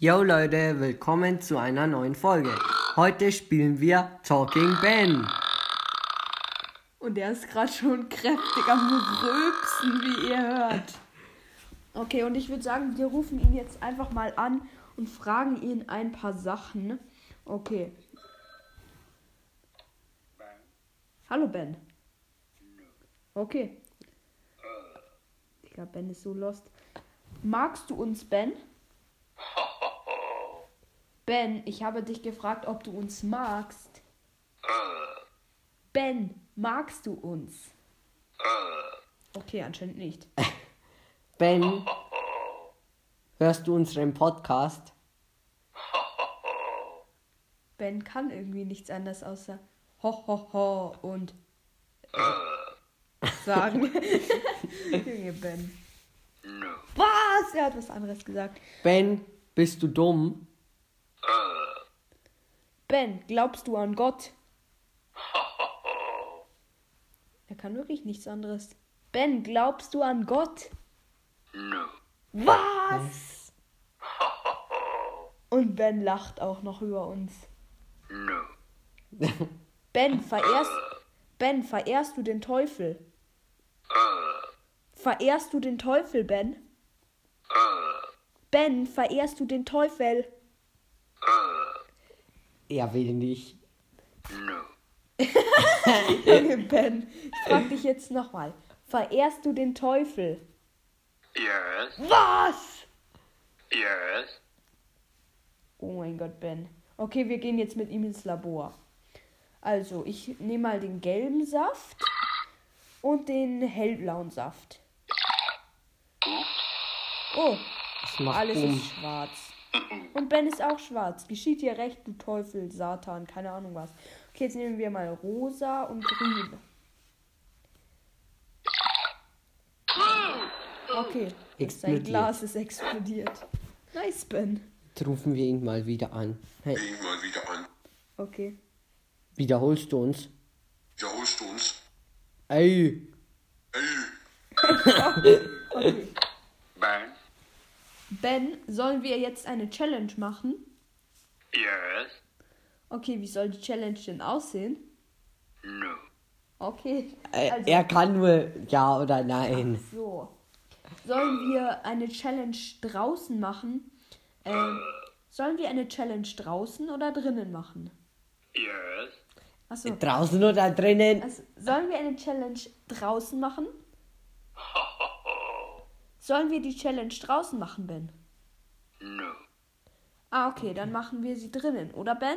Yo Leute, willkommen zu einer neuen Folge. Heute spielen wir Talking Ben. Und der ist gerade schon kräftig am Rülpsen, wie ihr hört. Okay, und ich würde sagen, wir rufen ihn jetzt einfach mal an und fragen ihn ein paar Sachen. Okay. Hallo Ben. Okay. Digga, Ben ist so lost. Magst du uns, Ben? Ben, ich habe dich gefragt, ob du uns magst. Ben, magst du uns? Okay, anscheinend nicht. Ben, hörst du unseren Podcast? Ben kann irgendwie nichts anderes außer ho ho ho und äh, sagen. Junge Ben. Was? Er hat was anderes gesagt. Ben, bist du dumm? Ben, glaubst du an Gott? Er kann wirklich nichts anderes. Ben, glaubst du an Gott? Was? Und Ben lacht auch noch über uns. Ben, verehrst, Ben, verehrst du den Teufel? Verehrst du den Teufel, Ben? Ben, verehrst du den Teufel? Er will nicht. Junge Ben, ich frag dich jetzt nochmal. Verehrst du den Teufel? Yes, Was? yes. Oh mein Gott, Ben. Okay, wir gehen jetzt mit ihm ins Labor. Also, ich nehme mal den gelben Saft und den hellblauen Saft. Oh, alles ist schwarz. Und Ben ist auch schwarz. Geschieht dir recht, du Teufel, Satan, keine Ahnung was. Okay, jetzt nehmen wir mal rosa und grün. Okay, sein. Glas ist explodiert. Nice, Ben. Jetzt rufen wir ihn mal wieder an. Hey, Ihn mal wieder an. Okay. wiederholst du uns? Wiederholst du uns? Ey, Ey, Okay. Ben, sollen wir jetzt eine Challenge machen? yes, Okay, wie soll die Challenge denn aussehen? no. Okay. äh, Also, er kann nur ja oder nein. so. Sollen wir eine Challenge draußen machen? Ähm, sollen wir eine Challenge draußen oder drinnen machen? Yes, Achso. Draußen oder drinnen? Also, sollen wir eine Challenge draußen machen? Sollen wir die Challenge draußen machen, Ben? no. Ah, okay, dann machen wir sie drinnen, oder Ben?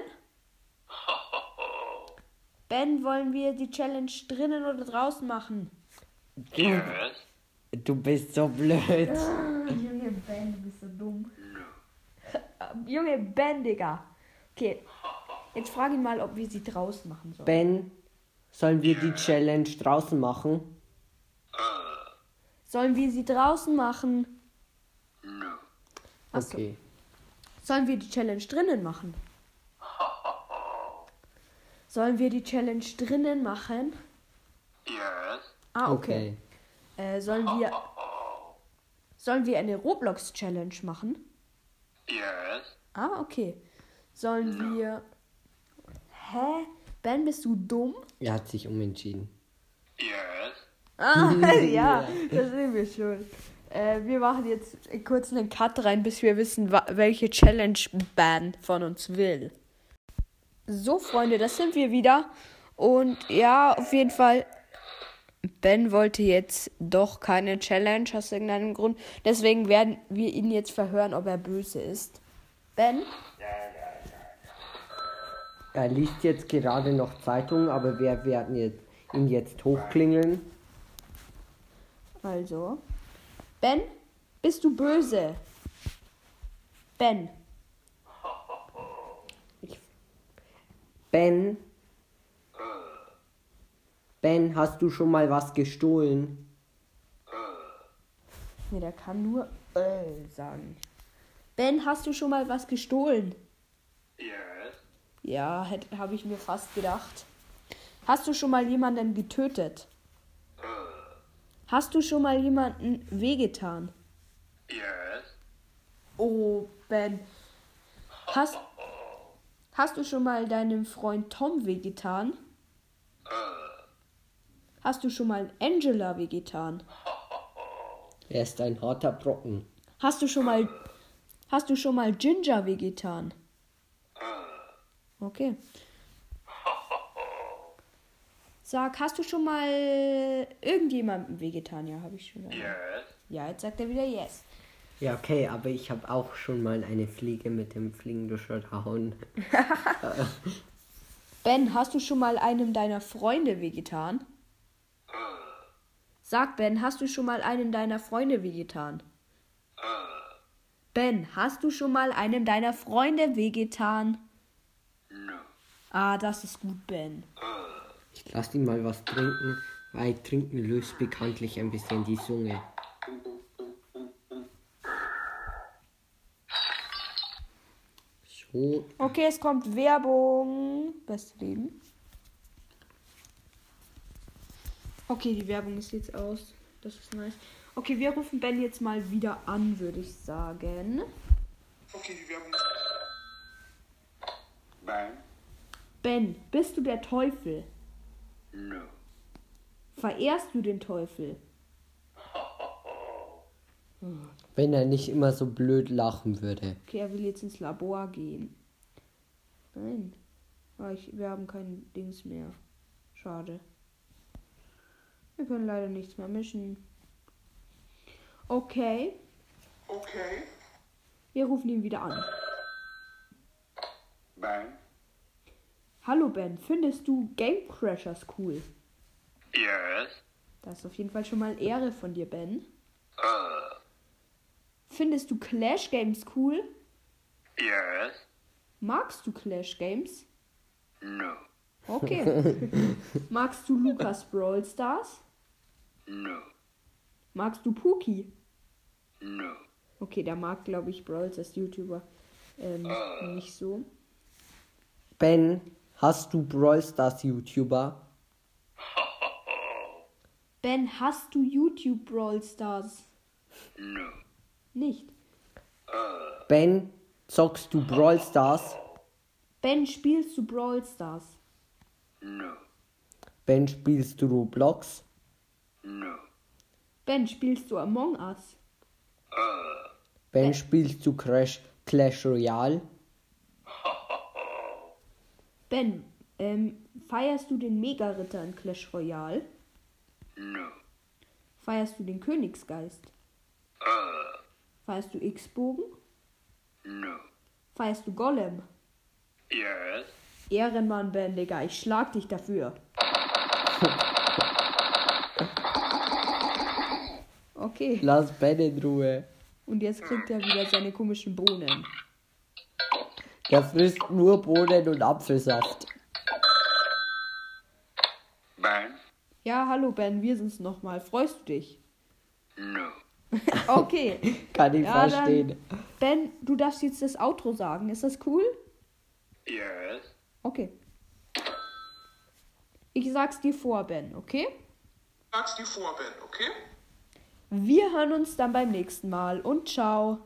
Ben, wollen wir die Challenge drinnen oder draußen machen? Yes, Du bist so blöd. Junge Ben, du bist so dumm. Junge Ben, Digga. Okay, jetzt frag ihn mal, ob wir sie draußen machen sollen. Ben, sollen wir die Challenge draußen machen? Sollen wir sie draußen machen? no. Achso. Okay. Sollen wir die Challenge drinnen machen? Sollen wir die Challenge drinnen machen? Yes, Ah, okay. Okay. Äh, sollen wir. Sollen wir eine Roblox-Challenge machen? yes, Ah, okay. Sollen wir. Hä? Ben, bist du dumm? Er hat sich umentschieden. yes, Ah, ja, das sehen wir schon. Äh, wir machen jetzt kurz einen Cut rein, bis wir wissen, welche Challenge Ben von uns will. So, Freunde, das sind wir wieder. Und ja, auf jeden Fall. Ben wollte jetzt doch keine Challenge aus irgendeinem Grund. Deswegen werden wir ihn jetzt verhören, ob er böse ist. Ben? Er liest jetzt gerade noch Zeitung, aber wir werden jetzt, ihn jetzt hochklingeln. Also. Ben, bist du böse? Ben. Ben, Ben, hast du schon mal was gestohlen? Nee, der kann nur äh sagen. Ben, hast du schon mal was gestohlen? yes, Ja, habe ich mir fast gedacht. Hast du schon mal jemanden getötet? Hast du schon mal jemanden wehgetan? yes, Oh, Ben. Hast, hast du schon mal deinem Freund Tom wehgetan? Hast du schon mal Angela wehgetan? Er ist ein harter Brocken. Hast du schon mal Hast du schon mal Ginger wehgetan? Okay. Sag, hast du schon mal irgendjemandem wehgetan? Ja, habe ich schon. Yes. Ja, jetzt sagt er wieder yes. Ja, okay, aber ich habe auch schon mal eine Fliege mit dem Fliegenduscher gehauen. Ben, hast du schon mal einem deiner Freunde wehgetan? Sag, Ben, hast du schon mal einem deiner Freunde wehgetan? Ben, hast du schon mal einem deiner Freunde wehgetan? No. Ah, das ist gut, Ben. Ich lasse ihn mal was trinken, weil Trinken löst bekanntlich ein bisschen die Zunge. So, Okay, es kommt Werbung. Beste Leben. Okay, die Werbung ist jetzt aus. Das ist nice. Okay, wir rufen Ben jetzt mal wieder an, würde ich sagen. Okay, die Werbung. Bang. Ben, bist du der Teufel? No. Verehrst du den Teufel? wenn er nicht immer so blöd lachen würde. Okay, er will jetzt ins Labor gehen. Nein. Ah, ich, wir haben kein Dings mehr. Schade. Wir können leider nichts mehr mischen. Okay, Okay. wir rufen ihn wieder an. Bang. Hallo Ben, findest du Game Crashers cool? Yes. Das ist auf jeden Fall schon mal Ehre von dir, Ben. Uh. Findest du Clash Games cool? Yes. Magst du Clash Games? No. Okay. Magst du Lukas Brawl Stars? No. Magst du Puki? No. Okay, der mag, glaube ich, Brawl als YouTuber ähm, nicht so. Ben, hast du Brawl Stars YouTuber? Ben, hast du YouTube Brawl Stars? No. Nicht. Ben, zockst du Brawl Stars? Ben, spielst du Brawl Stars? No. Ben, spielst du Roblox? No. Ben, spielst du Among Us? Ben, spielst du Crash Clash Royale? Ben, ähm, feierst du den Mega-Ritter in Clash Royale? No. Feierst du den Königsgeist? Feierst du X-Bogen? No. Feierst du Golem? Yes. Ehrenmann, Ben, Digga, ich schlag dich dafür. Okay, Lass Ben in Ruhe. und jetzt kriegt er wieder seine komischen Bohnen. Der frisst nur Bohnen und Apfelsaft. Bang. Ja, hallo Ben, wir sind's nochmal. Freust du dich? No. Okay. Kann ich Ja, verstehen. dann, Ben, du darfst jetzt das Outro sagen. Ist das cool? Yes. Okay. Ich sag's dir vor, Ben, okay? Sag's dir vor, Ben, okay? Wir hören uns dann beim nächsten Mal und ciao.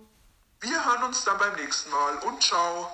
Wir hören uns dann beim nächsten Mal und ciao.